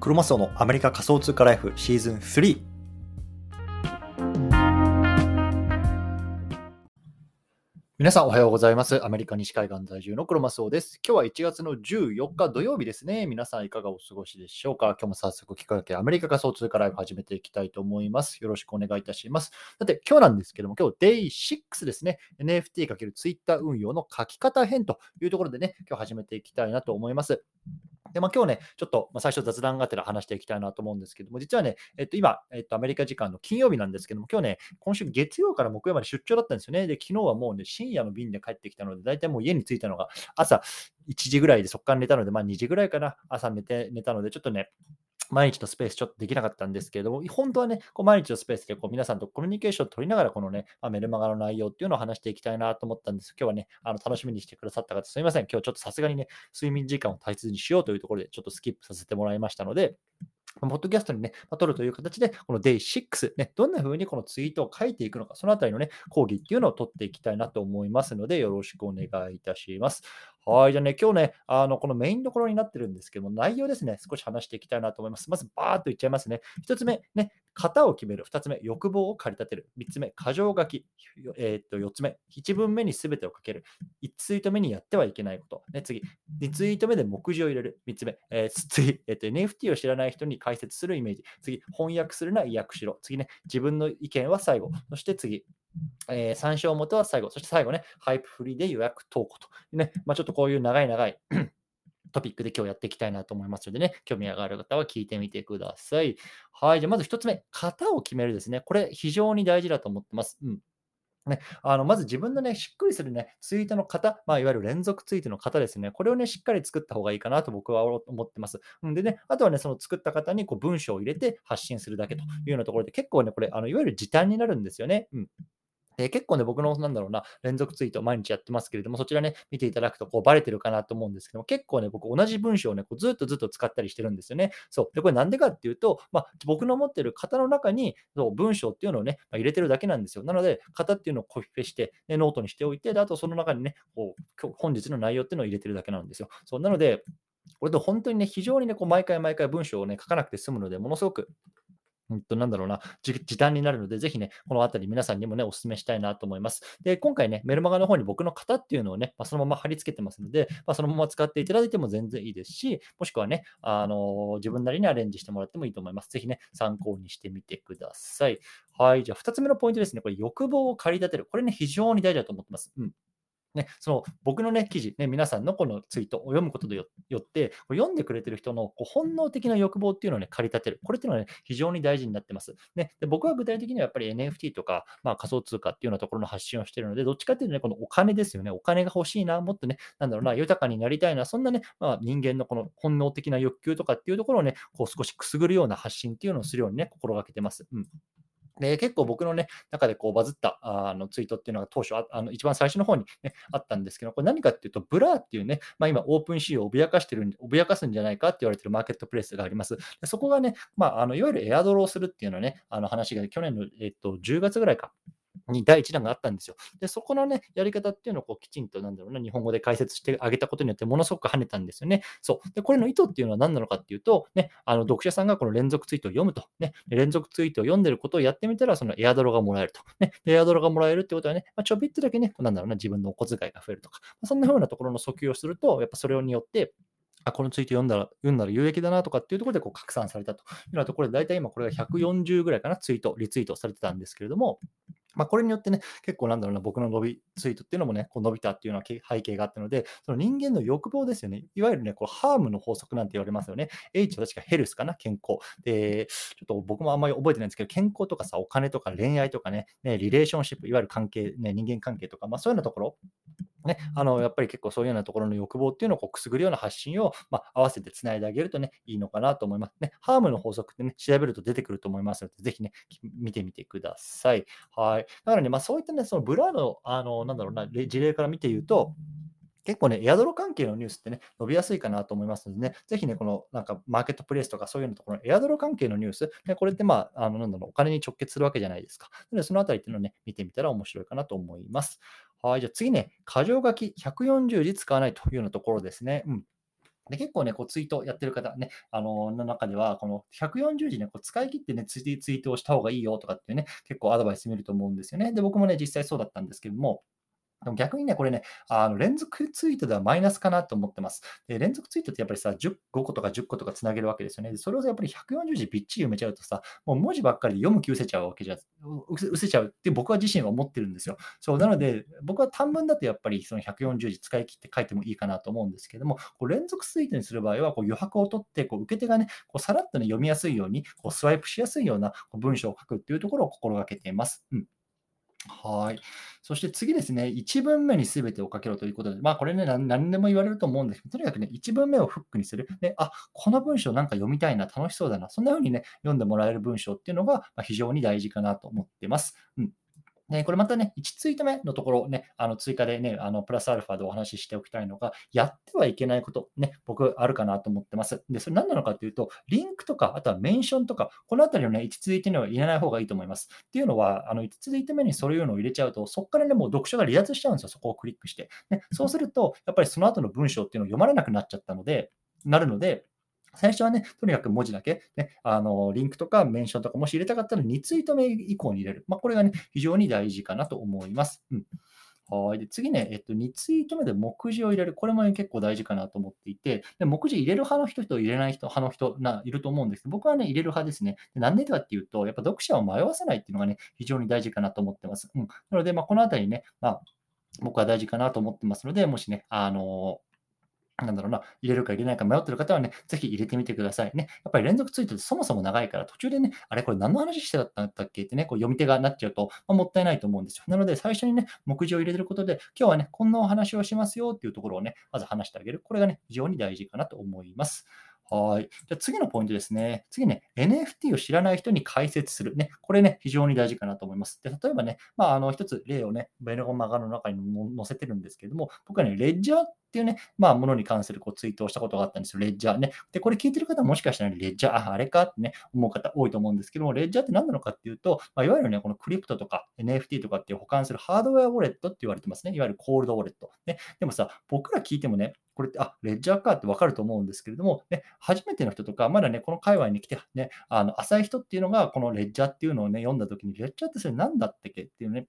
クロマスオのアメリカ仮想通貨ライフシーズン3皆さんおはようございます。アメリカ西海岸在住のクロマスオです。今日は1月の14日土曜日ですね。皆さんいかがお過ごしでしょうか？今日も早速聞かけアメリカ仮想通貨ライフ始めていきたいと思います。よろしくお願いいたします。さて、今日なんですけども、今日 Day6 ですね。NFT×Twitter 運用の書き方編というところでね、今日始めていきたいなと思います。で、まあ、今日ね、ちょっと、まあ、最初雑談がてら話していきたいなと思うんですけども、実はね、えっと、今、えっと、アメリカ時間の金曜日なんですけども、今日ね、今週月曜から木曜まで出張だったんですよね。で、昨日はもうね、深夜の便で帰ってきたので、大体もう家に着いたのが朝1時ぐらいでそこから寝たので、まあ2時ぐらいかな、朝寝て、寝たので、ちょっとね、毎日のスペースちょっとできなかったんですけれども、本当はね、こう毎日のスペースでこう皆さんとコミュニケーションを取りながら、このね、まあ、メルマガの内容っていうのを話していきたいなと思ったんです。今日はね、あの楽しみにしてくださった方、すみません。今日ちょっとさすがにね、睡眠時間を大切にしようというところで、ちょっとスキップさせてもらいましたので、ポッドキャストにね、まあ、取るという形で、この Day6、ね、どんな風にこのツイートを書いていくのか、そのあたりのね、講義っていうのを取っていきたいなと思いますので、よろしくお願いいたします。はい、じゃあね、今日ね、あの、このメインどころになってるんですけども、内容ですね、少し話していきたいなと思います。まず、バーっといっちゃいますね。1つ目、ね、型を決める。2つ目、欲望を駆り立てる。3つ目、箇条書き。えー、っと、4つ目、1文目に全てをかける。1ツイート目にやってはいけないこと。ね、次、2ツイート目で目次を入れる。3つ目、えー、次、えー、っと、NFT を知らない人に解説するイメージ。次、翻訳するな、意訳しろ。次ね、自分の意見は最後。そして次、えー、参照元は最後。そして最後ね、ハイプフリーで予約投稿と。ね、まあ、ちょっとこういう長い長いトピックで今日やっていきたいなと思いますのでね、興味がある方は聞いてみてください。はい、じゃあまず1つ目、型を決めるですね。これ非常に大事だと思ってます。うんね、あのまず自分のね、しっくりするね、ツイートの型、まあ、いわゆる連続ツイートの型ですね、これをね、しっかり作った方がいいかなと僕は思ってます。んでね、あとはね、その作った型にこう文章を入れて発信するだけというようなところで、結構ね、これ、あのいわゆる時短になるんですよね。うんで結構ね、僕のなんだろうな、連続ツイート毎日やってますけれども、そちらね、見ていただくとこうバレてるかなと思うんですけども、結構ね、僕同じ文章をね、こうずっとずっと使ったりしてるんですよね。そう。で、これなんでかっていうと、まあ、僕の持ってる型の中にそう文章っていうのをね、まあ、入れてるだけなんですよ。なので、型っていうのをコピペして、ね、ノートにしておいて、であとその中にね、こう本日の内容っていうのを入れてるだけなんですよ。そうなので、これで本当にね、非常にね、こう毎回毎回文章をね、書かなくて済むので、ものすごくうんと、なんだろうな、時短になるので、ぜひね、このあたり皆さんにもね、お勧めしたいなと思います。で、今回ね、メルマガの方に僕の型っていうのをね、まあ、そのまま貼り付けてますので、まあ、そのまま使っていただいても全然いいですし、もしくはね、あの自分なりにアレンジしてもらってもいいと思います。ぜひね、参考にしてみてください。はい、じゃあ2つ目のポイントですね。これ、欲望を駆り立てる。これね、非常に大事だと思ってます。うん。ね、その僕の、ね、記事、ね、皆さんのこのツイートを読むことでよって、読んでくれてる人のこう本能的な欲望っていうのを、ね、駆り立てる。これっていうのは、ね、非常に大事になってます。ね、で僕は具体的にはやっぱり NFT とか、まあ、仮想通貨っていうようなところの発信をしているので、どっちかっていうとね、このお金ですよね。お金が欲しいな、もっとね、なんだろうな、豊かになりたいな、そんなね、まあ、人間のこの本能的な欲求とかっていうところをね、こう少しくすぐるような発信っていうのをするようにね、心がけてます。うんで結構僕の、ね、中でこうバズったあのツイートっていうのが当初あ、あの一番最初の方に、ね、あったんですけど、これ何かっていうと、 Blur っていうね、まあ、今、 OpenSea を脅かしてる、脅かすんじゃないかって言われてるマーケットプレイスがあります。でそこがね、まあ、あのいわゆるエアドロするっていうのはね、あの話が去年の、えっと、10月ぐらいか。に第1弾があったんですよ。で、そこのね、やり方っていうのをこうきちんと、なんだろうな、日本語で解説してあげたことによって、ものすごく跳ねたんですよね。そう。で、これの意図っていうのは何なのかっていうと、ね、あの読者さんがこの連続ツイートを読むと、ね、連続ツイートを読んでることをやってみたら、そのエアドロがもらえると。ね、エアドロがもらえるってことはね、まあ、ちょびっとだけね、なんだろうな、自分のお小遣いが増えるとか、まあ、そんな風なところの訴求をすると、やっぱそれによって、あ、このツイート読んだら、読んだら有益だなとかっていうところでこう拡散されたというようなところで、大体今これが140ぐらいかな、ツイート、リツイートされてたんですけれども、まあ、これによってね、結構なんだろうな、僕の伸びツイートっていうのもね、こう伸びたっていうような背景があったので、その人間の欲望ですよね。いわゆるね、こうハームの法則なんて言われますよね。H は確かヘルスかな、健康。で、ちょっと僕もあんまり覚えてないんですけど、健康とかさ、お金とか恋愛とかね、ねリレーションシップ、いわゆる関係、ね、人間関係とか、まあ、そういうようなところ、ね、あのやっぱり結構そういうようなところの欲望っていうのをこうくすぐるような発信を、まあ、合わせてつないであげるとね、いいのかなと思いますね。ハームの法則ってね、調べると出てくると思いますので、ぜひね、見てみてください。はい。だからね、まあ、そういったね、そのブラの、あの、なんだろうな、事例から見て言うと、結構ね、エアドロ関係のニュースってね、伸びやすいかなと思いますのでね、ぜひね、このなんかマーケットプレイスとかそういうのところのエアドロ関係のニュース、ね、これってまあ、あのなんだろう、お金に直結するわけじゃないですか。で、そのあたりっていうのをね、見てみたら面白いかなと思います。はい、じゃあ次ね、箇条書き140字使わないというようなところですね。うんで結構ね、こうツイートやってる方ね、あのの中では、この140字ね、こう使い切ってねツイ、ツイートをした方がいいよとかってね、結構アドバイス見ると思うんですよね。で、僕もね、実際そうだったんですけども、でも逆にね、これね、あの連続ツイートではマイナスかなと思ってます。で連続ツイートってやっぱりさ、10 5個とか10個とかつなげるわけですよね。それをやっぱり140字びっちり読めちゃうとさ、もう文字ばっかりで読む気失せちゃうわけじゃ、失せちゃうって僕は自身は思ってるんですよ。そうなので、僕は短文だとやっぱりその140字使い切って書いてもいいかなと思うんですけども、こう連続ツイートにする場合はこう余白を取って、こう受け手がね、こうさらっと、ね、読みやすいように、こうスワイプしやすいようなこう文章を書くっていうところを心がけています。うんはい。そして次ですね、1文目に全てをかけろということで、まあこれね、何何でも言われると思うんですけど、とにかくね、1文目をフックにする。で、あ、この文章なんか読みたいな、楽しそうだな、そんな風にね、読んでもらえる文章っていうのが非常に大事かなと思ってます。うん。ね、これまたね、1ツイート目のところね、あの追加でね、あのプラスアルファでお話ししておきたいのが、やってはいけないこと、ね、僕あるかなと思ってます。で、それ何なのかというと、リンクとか、あとはメンションとか、このあたりをね、1ツイートには入れない方がいいと思います。っていうのは、あの1ツイート目にそういうのを入れちゃうと、そこからね、もう読書が離脱しちゃうんですよ、そこをクリックして。ね、そうすると、やっぱりその後の文章っていうのを読まれなくなっちゃったので、なるので、最初はね、とにかく文字だけ、ね、あのリンクとかメンションとかもし入れたかったら2ツイート目以降に入れる。まあ、これがね、非常に大事かなと思います。うんはい。で、次ね、えっと、2ツイート目で目次を入れる。これも、ね、結構大事かなと思っていて、で目次入れる派の人と入れない人派の人ないると思うんですけど、僕はね、入れる派ですね。でなんでかっていうと、やっぱ読者を迷わせないっていうのがね、非常に大事かなと思ってます。うん。なので、まあ、このあたりね、まあ、僕は大事かなと思ってますので、もしね、あのなんだろうな、入れるか入れないか迷ってる方はね、ぜひ入れてみてくださいね。やっぱり連続ツイートってそもそも長いから、途中でね、あれこれ何の話してたんだっけってね、こう読み手がなっちゃうと、まあ、もったいないと思うんですよ。なので、最初にね、目次を入れてることで、今日はね、こんなお話をしますよっていうところをね、まず話してあげる。これがね、非常に大事かなと思います。はい。じゃ次のポイントですね。次ね、NFT を知らない人に解説する。ね、これね、非常に大事かなと思います。で例えばね、まあ、あの一つ例をね、ベルゴマガの中に載せてるんですけれども、僕はね、レッジャーっていうね、まあ、ものに関するこうツイートをしたことがあったんですよ。レッジャーね。で、これ聞いてる方もしかしたら、レッジャー、あ、あれかってね、思う方多いと思うんですけども、レッジャーって何なのかっていうと、まあ、いわゆるね、このクリプトとか NFT とかっていう保管するハードウェアウォレットって言われてますね。いわゆるコールドウォレット。ね、でもさ、僕ら聞いてもね、これって、あ、レッジャーかってわかると思うんですけれども、ね、初めての人とか、まだね、この界隈に来て、ね、あの浅い人っていうのが、このレッジャーっていうのをね、読んだときに、レッジャーってそれ何だったっけっていうね、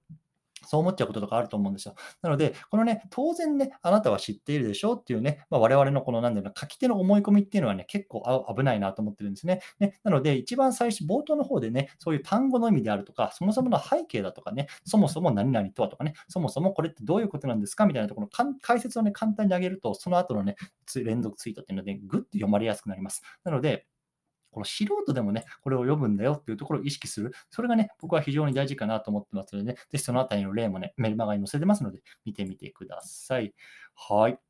そう思っちゃうこととかあると思うんですよ。なので、このね、当然ね、あなたは知っているでしょうっていうね、まあ、我々のこの、なんだろうな、書き手の思い込みっていうのはね、結構危ないなと思ってるんですね。ねなので、一番最初、冒頭の方でね、そういう単語の意味であるとか、そもそもの背景だとかね、そもそも何々とはとかね、そもそもこれってどういうことなんですかみたいなところの解説をね、簡単に上げると、その後のね、連続ツイートっていうので、ぐっと読まれやすくなります。なので、この素人でもね、これを読むんだよっていうところを意識する。それがね、僕は非常に大事かなと思ってますのでね、ぜひそのあたりの例もね、メルマガに載せてますので、見てみてください。はい。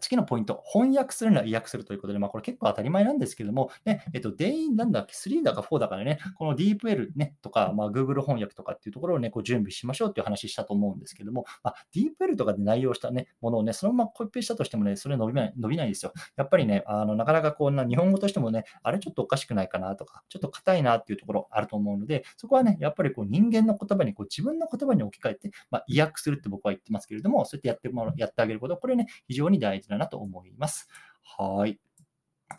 次のポイント、翻訳するなら意訳するということで、まあ、これ結構当たり前なんですけども、ねえっと、デインなんだっけ、3だか4だかでね、この DeepL、ね、とか、まあ、Google 翻訳とかっていうところをね、こう準備しましょうっていう話したと思うんですけども、まあ、DeepL とかで内容した、ね、ものをね、そのままコピペしたとしてもね、それ伸びない伸びないですよ。やっぱりね、あのなかなかこんな日本語としてもね、あれちょっとおかしくないかなとか、ちょっと硬いなっていうところあると思うので、そこはね、やっぱりこう人間の言葉にこう自分の言葉に置き換えて、まあ、意訳するって僕は言ってますけれども、そうやってやってもやってあげること、これね、非常に大事事だなと思います。はい。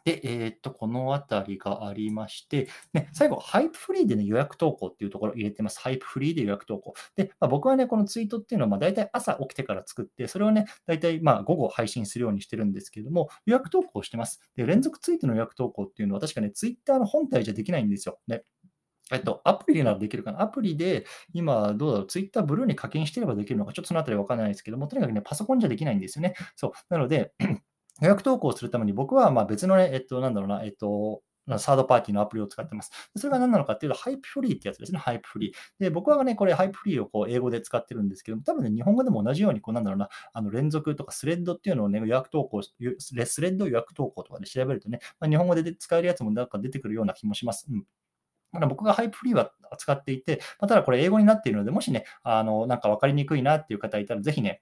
で、えー、っと、このあたりがありまして、ね、最後、ハイプフリーで、ね、予約投稿っていうところを入れてます。ハイプフリーで予約投稿。で、まあ、僕はね、このツイートっていうのは、まあ、大体朝起きてから作って、それをね、大体まあ午後配信するようにしてるんですけども、予約投稿してます。で、連続ツイートの予約投稿っていうのは、確かね、ツイッターの本体じゃできないんですよ。ね。えっと、アプリならできるかな？アプリで、今、どうだろう、ツイッターブルーに課金してればできるのか、ちょっとそのあたりわからないですけども、とにかくね、パソコンじゃできないんですよね。そう。なので、予約投稿するために僕はま別のね、えっと、なんだろうな、えっと、サードパーティーのアプリを使ってます。それが何なのかっていうと、 Hypefury ってやつですね、 Hypefury。で、僕はね、これ、 Hypefury をこう英語で使ってるんですけども、多分ね、日本語でも同じように、こうなんだろうな、あの連続とかスレッドっていうのをね、予約投稿、スレッド予約投稿とかで調べるとね、まあ、日本語で使えるやつもなんか出てくるような気もします。うんただ僕が Hypefury は使っていて、ま、ただこれ英語になっているので、もしね、あのなんか分かりにくいなっていう方いたら、ぜひね、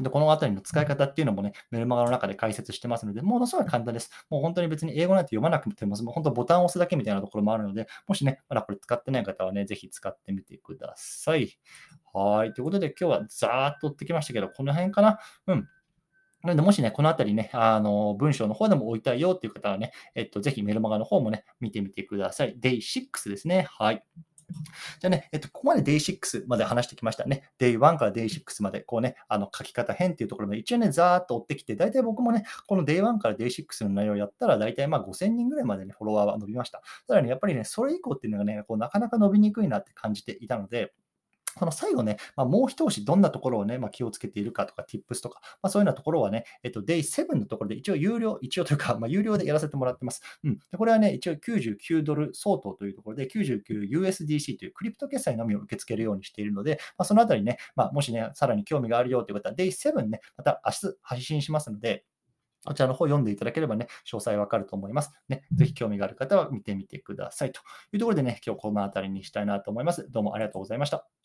で、このあたりの使い方っていうのもね、メルマガの中で解説してますので、ものすごい簡単です。もう本当に別に英語なんて読まなくても、もう本当ボタンを押すだけみたいなところもあるので、もしね、まだこれ使ってない方はね、ぜひ使ってみてください。はい。ということで、今日はざーっと追ってきましたけど、この辺かな？うん。なので、もしね、このあたりね、あの、文章の方でも置いたいよっていう方はね、えっと、ぜひメルマガの方もね、見てみてください。Day6 ですね。はい。じゃあね、えっと、ここまで Day6 まで話してきましたね。Day1 から Day6 まで、こうね、あの書き方編っていうところまで一応ね、ざーっと追ってきて、大体僕もね、この Day1 から Day6 の内容をやったら、大体まあ5000人ぐらいまでね、フォロワーは伸びました。ただね、やっぱりね、それ以降っていうのがね、こうなかなか伸びにくいなって感じていたので、その最後ね、まあ、もう一押し、どんなところをね、まあ、気をつけているかとか、tips とか、まあ、そういうようなところはね、えっと、Day7 のところで一応有料、一応というか、まあ、有料でやらせてもらってます。うん。でこれはね、一応99ドル相当というところで、99USDC というクリプト決済のみを受け付けるようにしているので、まあ、そのあたりね、まあ、もしね、さらに興味があるよという方は、Day7 ね、また明日配信しますので、こちらの方読んでいただければね、詳細わかると思います。ね、ぜひ興味がある方は見てみてください。というところでね、今日この辺りにしたいなと思います。どうもありがとうございました。